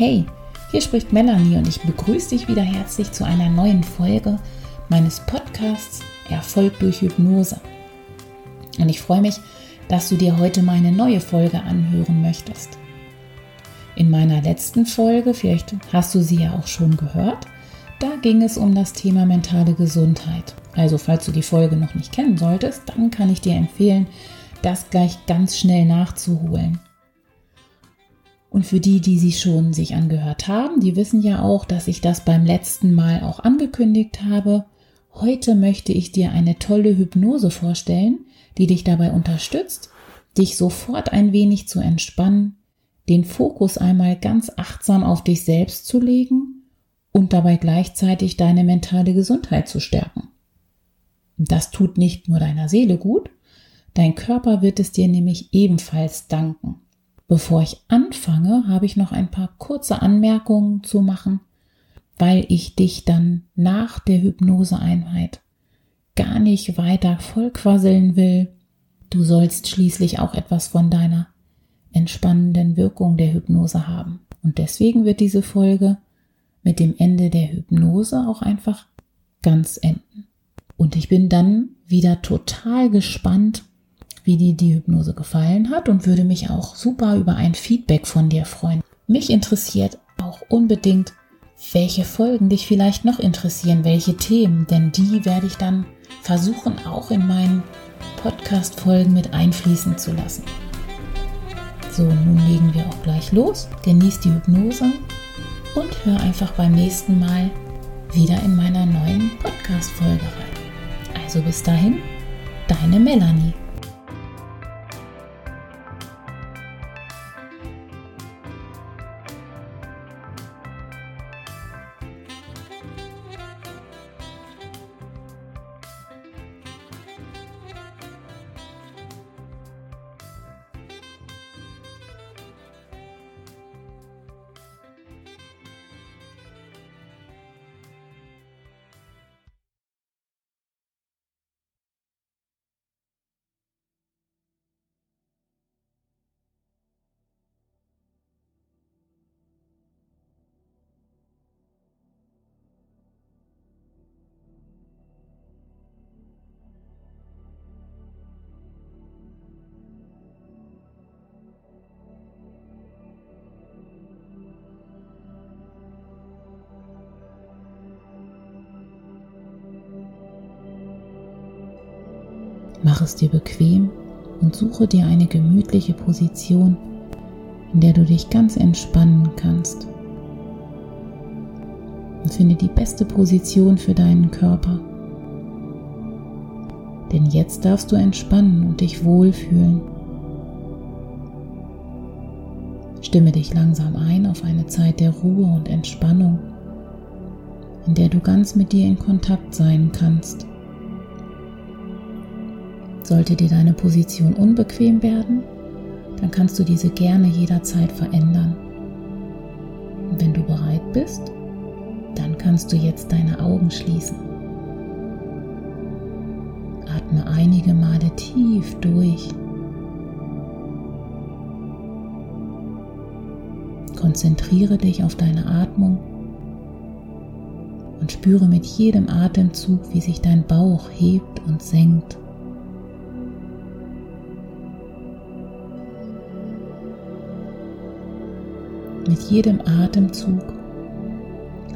Hey, hier spricht Melanie und ich begrüße dich wieder herzlich zu einer neuen Folge meines Podcasts Erfolg durch Hypnose. Und ich freue mich, dass du dir heute meine neue Folge anhören möchtest. In meiner letzten Folge, vielleicht hast du sie ja auch schon gehört, da ging es um das Thema mentale Gesundheit. Also falls du die Folge noch nicht kennen solltest, dann kann ich dir empfehlen, das gleich ganz schnell nachzuholen. Und für die, die sie schon sich angehört haben, die wissen ja auch, dass ich das beim letzten Mal auch angekündigt habe. Heute möchte ich dir eine tolle Hypnose vorstellen, die dich dabei unterstützt, dich sofort ein wenig zu entspannen, den Fokus einmal ganz achtsam auf dich selbst zu legen und dabei gleichzeitig deine mentale Gesundheit zu stärken. Das tut nicht nur deiner Seele gut, dein Körper wird es dir nämlich ebenfalls danken. Bevor ich anfange, habe ich noch ein paar kurze Anmerkungen zu machen, weil ich dich dann nach der Hypnoseeinheit gar nicht weiter vollquasseln will. Du sollst schließlich auch etwas von deiner entspannenden Wirkung der Hypnose haben. Und deswegen wird diese Folge mit dem Ende der Hypnose auch einfach ganz enden. Und ich bin dann wieder total gespannt, wie dir die Hypnose gefallen hat und würde mich auch super über ein Feedback von dir freuen. Mich interessiert auch unbedingt, welche Folgen dich vielleicht noch interessieren, welche Themen, denn die werde ich dann versuchen auch in meinen Podcast-Folgen mit einfließen zu lassen. So, nun legen wir auch gleich los. Genieß die Hypnose und hör einfach beim nächsten Mal wieder in meiner neuen Podcast-Folge rein. Also bis dahin, deine Melanie. Mach es dir bequem und suche dir eine gemütliche Position, in der du dich ganz entspannen kannst. Und finde die beste Position für deinen Körper. Denn jetzt darfst du entspannen und dich wohlfühlen. Stimme dich langsam ein auf eine Zeit der Ruhe und Entspannung, in der du ganz mit dir in Kontakt sein kannst. Sollte dir deine Position unbequem werden, dann kannst du diese gerne jederzeit verändern. Und wenn du bereit bist, dann kannst du jetzt deine Augen schließen. Atme einige Male tief durch. Konzentriere dich auf deine Atmung und spüre mit jedem Atemzug, wie sich dein Bauch hebt und senkt. Mit jedem Atemzug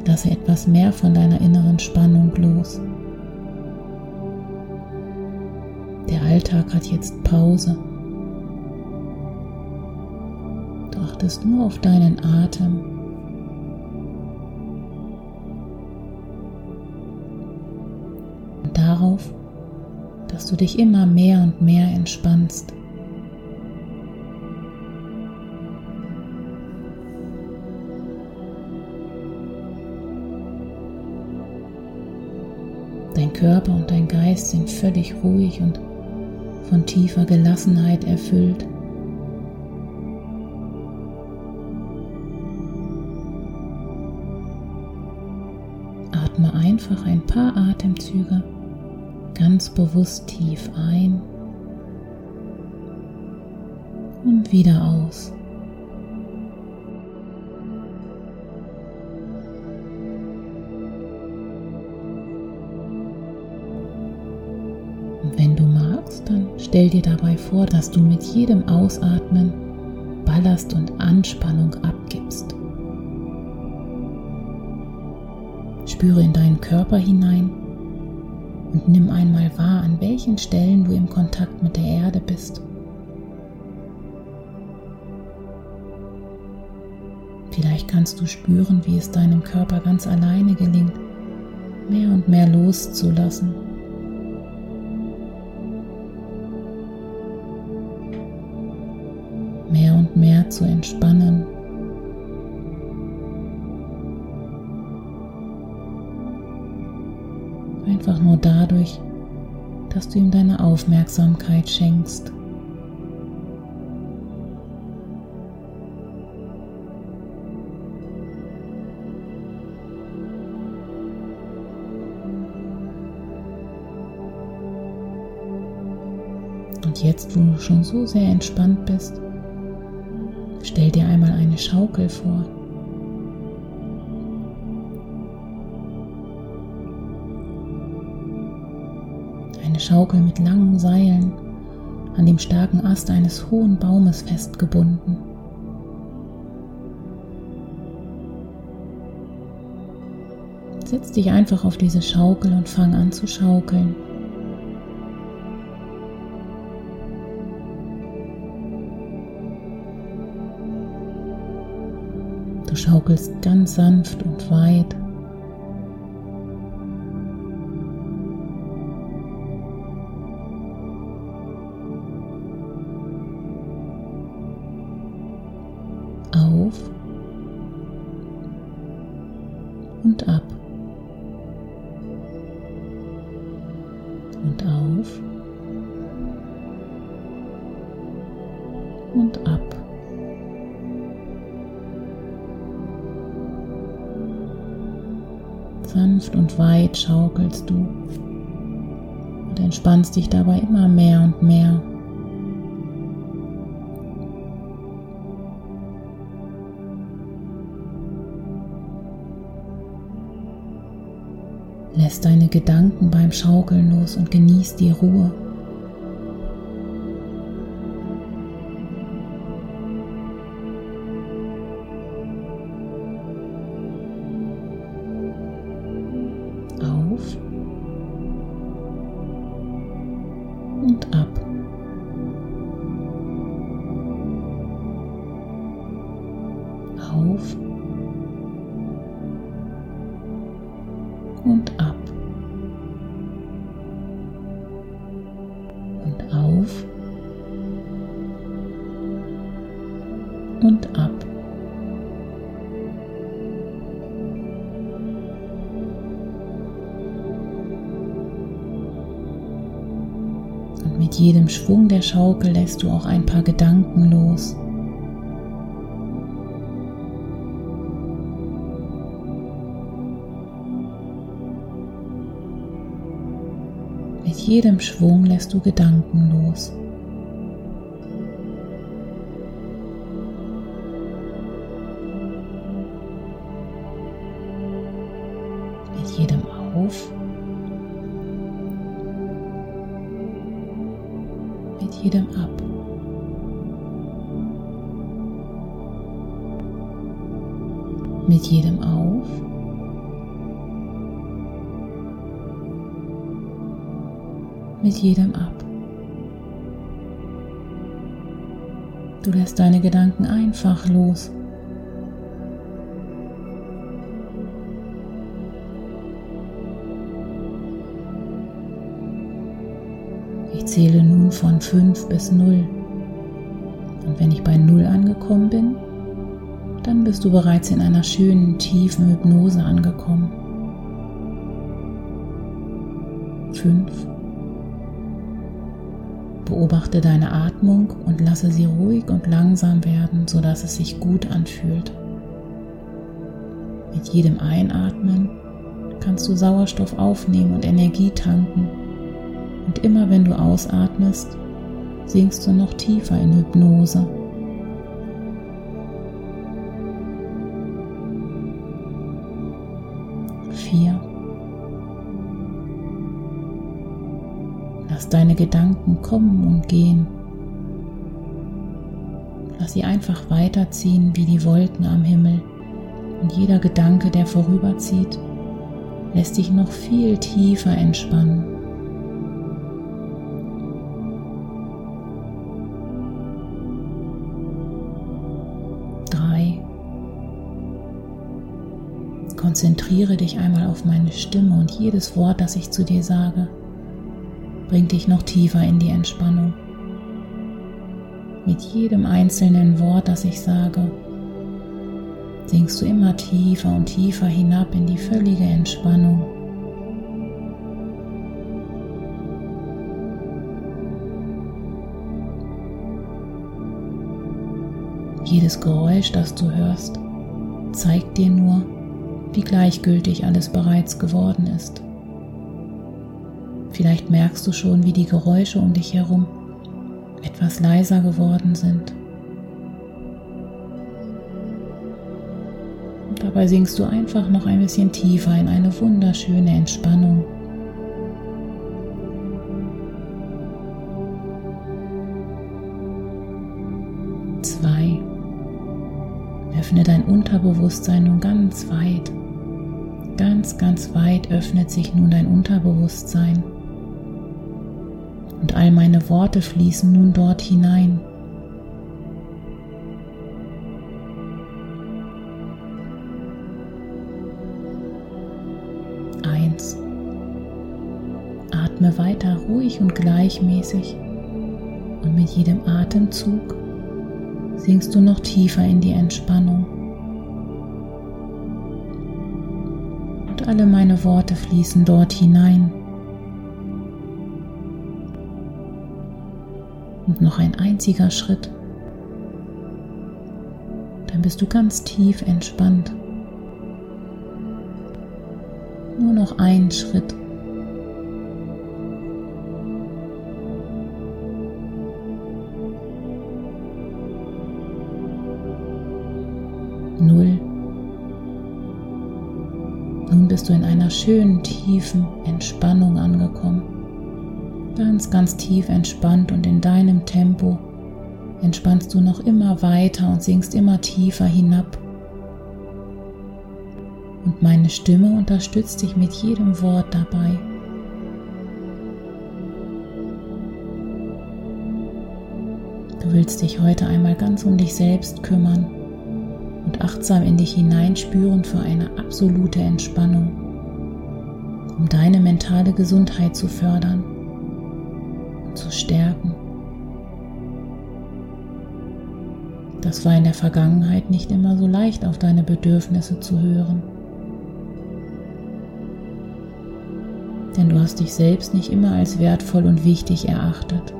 lasse etwas mehr von deiner inneren Spannung los. Der Alltag hat jetzt Pause. Du achtest nur auf deinen Atem. Und darauf, dass du dich immer mehr und mehr entspannst. Körper und dein Geist sind völlig ruhig und von tiefer Gelassenheit erfüllt. Atme einfach ein paar Atemzüge ganz bewusst tief ein und wieder aus. Stell dir dabei vor, dass du mit jedem Ausatmen Ballast und Anspannung abgibst. Spüre in deinen Körper hinein und nimm einmal wahr, an welchen Stellen du im Kontakt mit der Erde bist. Vielleicht kannst du spüren, wie es deinem Körper ganz alleine gelingt, mehr und mehr loszulassen. Mehr zu entspannen. Einfach nur dadurch, dass du ihm deine Aufmerksamkeit schenkst. Und jetzt, wo du schon so sehr entspannt bist, stell dir einmal eine Schaukel vor. Eine Schaukel mit langen Seilen an dem starken Ast eines hohen Baumes festgebunden. Setz dich einfach auf diese Schaukel und fang an zu schaukeln. Schaukelst ganz sanft und weit. Mehr. Lässt deine Gedanken beim Schaukeln los und genießt die Ruhe. Mit jedem Schwung der Schaukel lässt du auch ein paar Gedanken los. Mit jedem Schwung lässt du Gedanken los. Mit jedem ab. Du lässt deine Gedanken einfach los. Ich zähle nun von 5 bis 0. Und wenn ich bei 0 angekommen bin, dann bist du bereits in einer schönen, tiefen Hypnose angekommen. 5. Beobachte deine Atmung und lasse sie ruhig und langsam werden, sodass es sich gut anfühlt. Mit jedem Einatmen kannst du Sauerstoff aufnehmen und Energie tanken und immer wenn du ausatmest, sinkst du noch tiefer in Hypnose. Deine Gedanken kommen und gehen. Lass sie einfach weiterziehen wie die Wolken am Himmel. Und jeder Gedanke, der vorüberzieht, lässt dich noch viel tiefer entspannen. Drei. Konzentriere dich einmal auf meine Stimme und jedes Wort, das ich zu dir sage, bringt dich noch tiefer in die Entspannung. Mit jedem einzelnen Wort, das ich sage, sinkst du immer tiefer und tiefer hinab in die völlige Entspannung. Jedes Geräusch, das du hörst, zeigt dir nur, wie gleichgültig alles bereits geworden ist. Vielleicht merkst du schon, wie die Geräusche um dich herum etwas leiser geworden sind. Und dabei sinkst du einfach noch ein bisschen tiefer in eine wunderschöne Entspannung. Zwei. Öffne dein Unterbewusstsein nun ganz weit. Ganz, ganz weit öffnet sich nun dein Unterbewusstsein und all meine Worte fließen nun dort hinein. Eins. Atme weiter ruhig und gleichmäßig und mit jedem Atemzug sinkst du noch tiefer in die Entspannung. Und alle meine Worte fließen dort hinein. Und noch ein einziger Schritt. Dann bist du ganz tief entspannt. Nur noch ein Schritt. Null. Nun bist du in einer schönen, tiefen Entspannung angekommen ganz, ganz tief entspannt und in deinem Tempo entspannst du noch immer weiter und sinkst immer tiefer hinab. Und meine Stimme unterstützt dich mit jedem Wort dabei. Du willst dich heute einmal ganz um dich selbst kümmern und achtsam in dich hineinspüren für eine absolute Entspannung, um deine mentale Gesundheit zu fördern zu stärken. Das war in der Vergangenheit nicht immer so leicht, auf deine Bedürfnisse zu hören. Denn du hast dich selbst nicht immer als wertvoll und wichtig erachtet.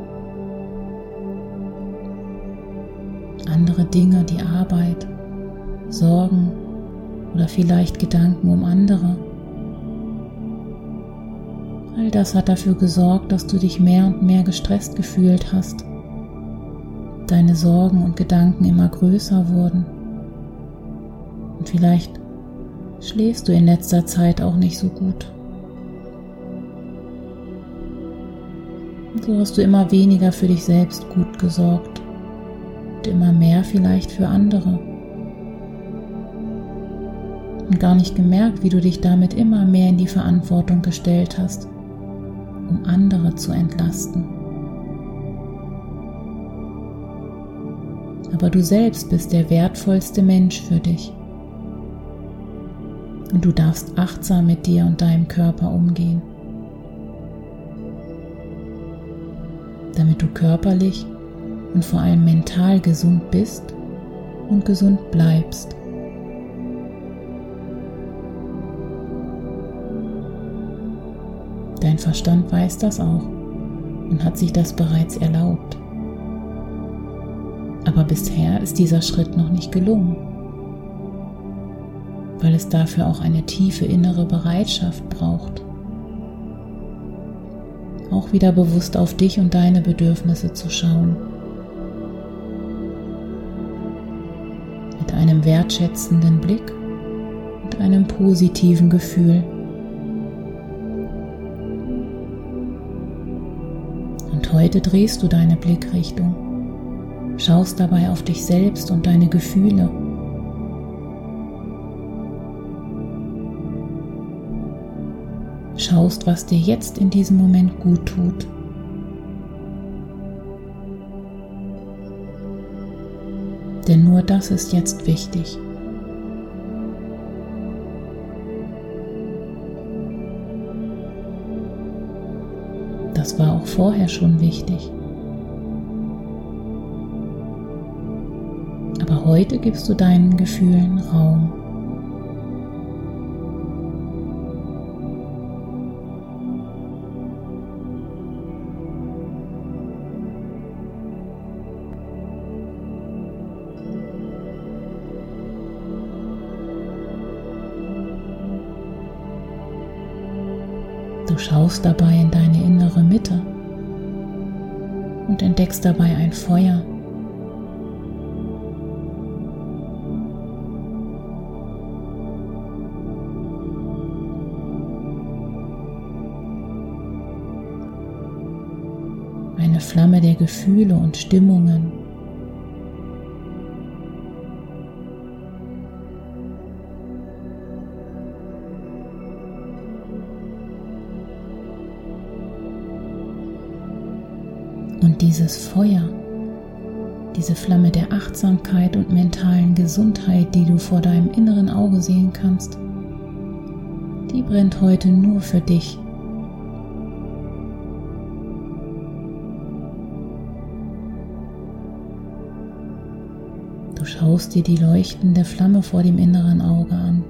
Andere Dinge, die Arbeit, Sorgen oder vielleicht Gedanken um andere All das hat dafür gesorgt, dass du dich mehr und mehr gestresst gefühlt hast. Deine Sorgen und Gedanken immer größer wurden. Und vielleicht schläfst du in letzter Zeit auch nicht so gut. Und so hast du immer weniger für dich selbst gut gesorgt und immer mehr vielleicht für andere. Und gar nicht gemerkt, wie du dich damit immer mehr in die Verantwortung gestellt hast andere zu entlasten. Aber du selbst bist der wertvollste Mensch für dich. Und du darfst achtsam mit dir und deinem Körper umgehen, damit du körperlich und vor allem mental gesund bist und gesund bleibst. Dein Verstand weiß das auch und hat sich das bereits erlaubt. Aber bisher ist dieser Schritt noch nicht gelungen, weil es dafür auch eine tiefe innere Bereitschaft braucht. Auch wieder bewusst auf dich und deine Bedürfnisse zu schauen. Mit einem wertschätzenden Blick und einem positiven Gefühl heute drehst du deine Blickrichtung, schaust dabei auf dich selbst und deine Gefühle. Schaust, was dir jetzt in diesem Moment gut tut. Denn nur das ist jetzt wichtig. Auch vorher schon wichtig. Aber heute gibst du deinen Gefühlen Raum. Du schaust dabei in deine innere Mitte und entdeckst dabei ein Feuer. Eine Flamme der Gefühle und Stimmungen. Dieses Feuer, diese Flamme der Achtsamkeit und mentalen Gesundheit, die du vor deinem inneren Auge sehen kannst, die brennt heute nur für dich. Du schaust dir die leuchtende Flamme vor dem inneren Auge an.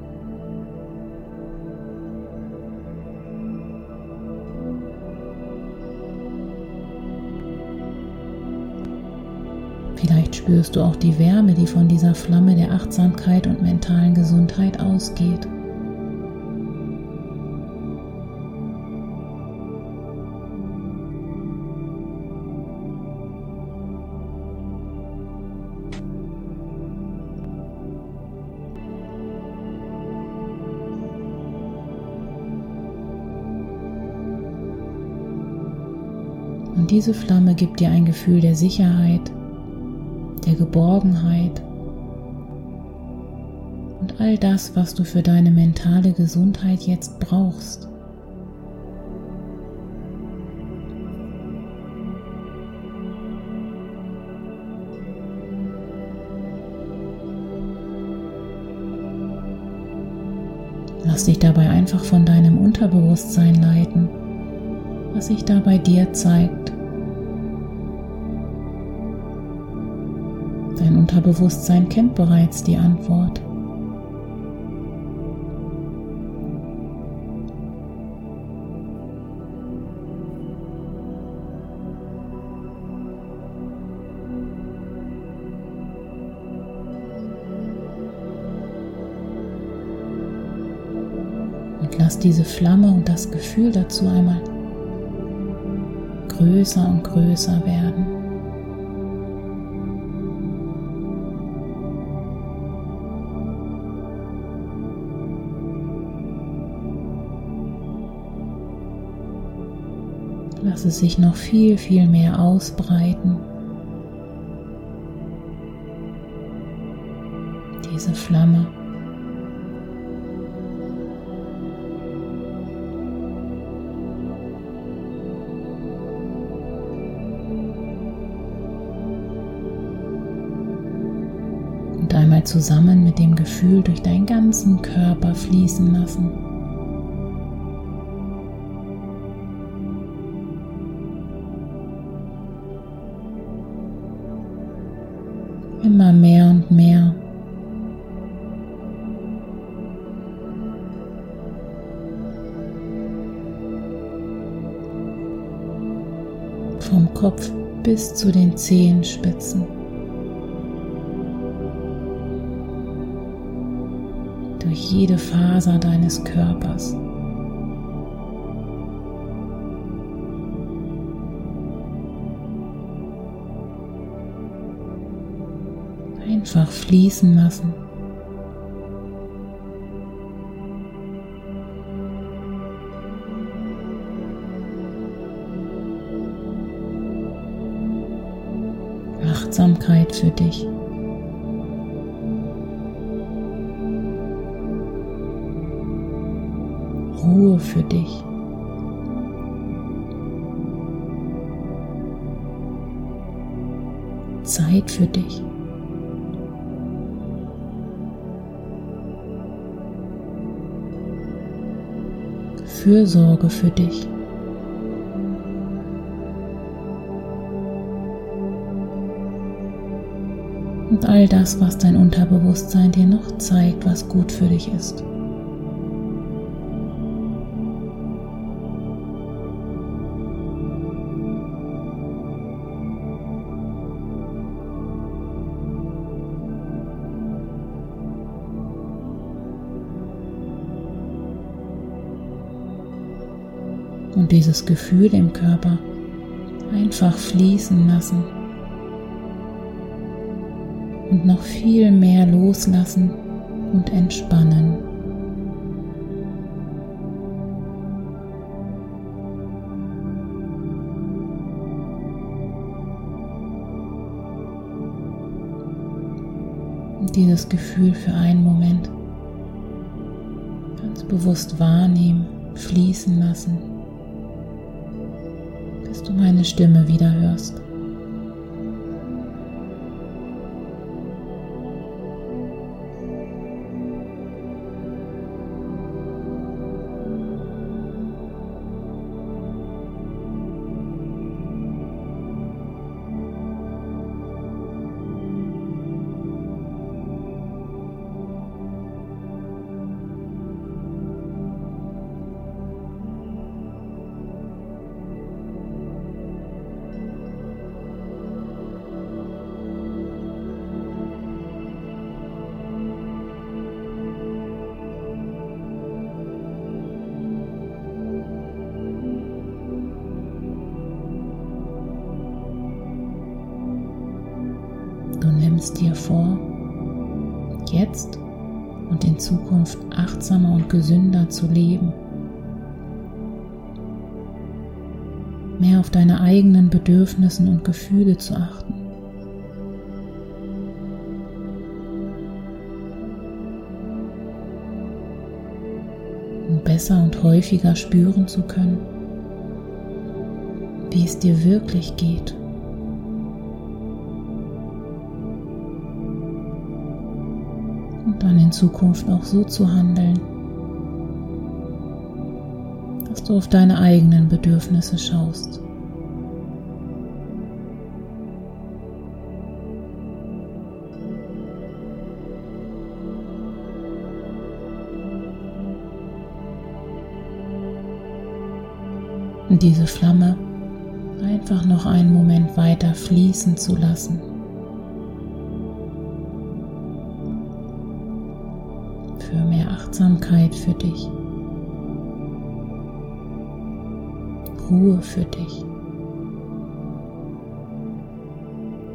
Spürst du auch die Wärme, die von dieser Flamme der Achtsamkeit und mentalen Gesundheit ausgeht. Und diese Flamme gibt dir ein Gefühl der Sicherheit, der Geborgenheit und all das, was du für deine mentale Gesundheit jetzt brauchst. Lass dich dabei einfach von deinem Unterbewusstsein leiten, was sich da bei dir zeigt. Unterbewusstsein kennt bereits die Antwort. Und lass diese Flamme und das Gefühl dazu einmal größer und größer werden. Lass es sich noch viel, viel mehr ausbreiten. Diese Flamme. Und einmal zusammen mit dem Gefühl durch deinen ganzen Körper fließen lassen. Immer mehr und mehr. Vom Kopf bis zu den Zehenspitzen. Durch jede Faser deines Körpers. Fließen lassen. Achtsamkeit für dich. Ruhe für dich. Zeit für dich. Fürsorge für dich. Und all das, was dein Unterbewusstsein dir noch zeigt, was gut für dich ist. Und dieses Gefühl im Körper einfach fließen lassen und noch viel mehr loslassen und entspannen. Und dieses Gefühl für einen Moment ganz bewusst wahrnehmen, fließen lassen meine Stimme wieder hörst. Nimmst dir vor, jetzt und in Zukunft achtsamer und gesünder zu leben. Mehr auf deine eigenen Bedürfnissen und Gefühle zu achten. Um besser und häufiger spüren zu können, wie es dir wirklich geht. In Zukunft auch so zu handeln, dass du auf deine eigenen Bedürfnisse schaust. Und diese Flamme einfach noch einen Moment weiter fließen zu lassen. Achtsamkeit für dich. Ruhe für dich.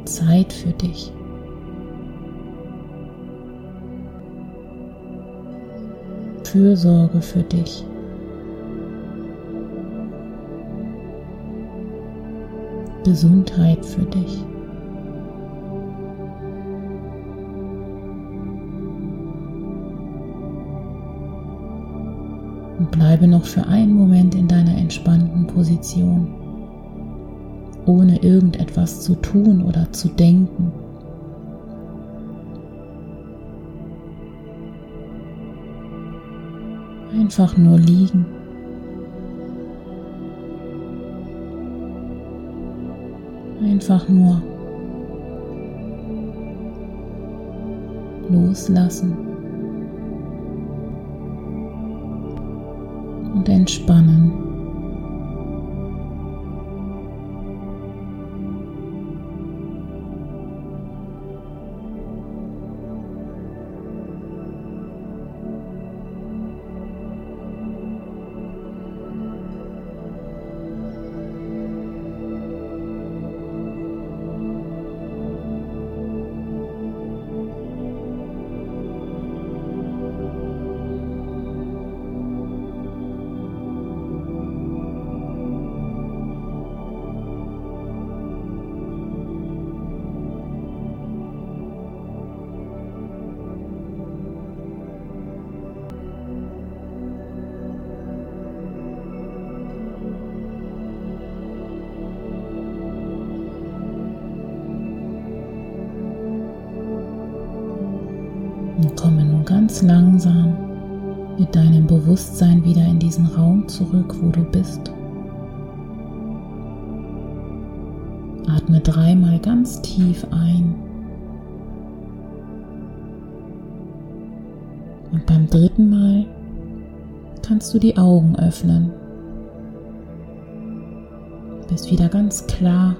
Zeit für dich. Fürsorge für dich. Gesundheit für dich. Bleibe noch für einen Moment in deiner entspannten Position, ohne irgendetwas zu tun oder zu denken. Einfach nur liegen. Einfach nur loslassen. Entspannen. Ganz langsam mit deinem Bewusstsein wieder in diesen Raum zurück, wo du bist. Atme dreimal ganz tief ein. Und beim dritten Mal kannst du die Augen öffnen. Bist wieder ganz klar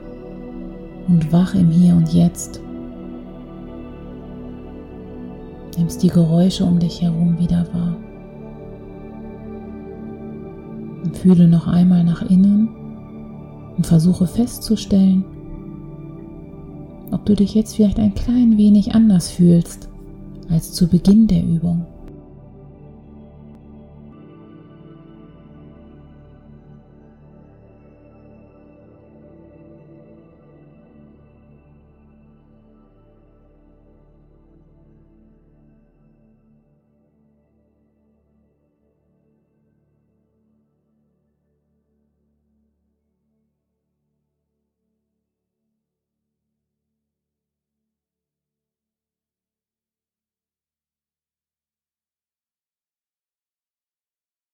und wach im Hier und Jetzt. Nimmst die Geräusche um dich herum wieder wahr. Und fühle noch einmal nach innen und versuche festzustellen, ob du dich jetzt vielleicht ein klein wenig anders fühlst als zu Beginn der Übung.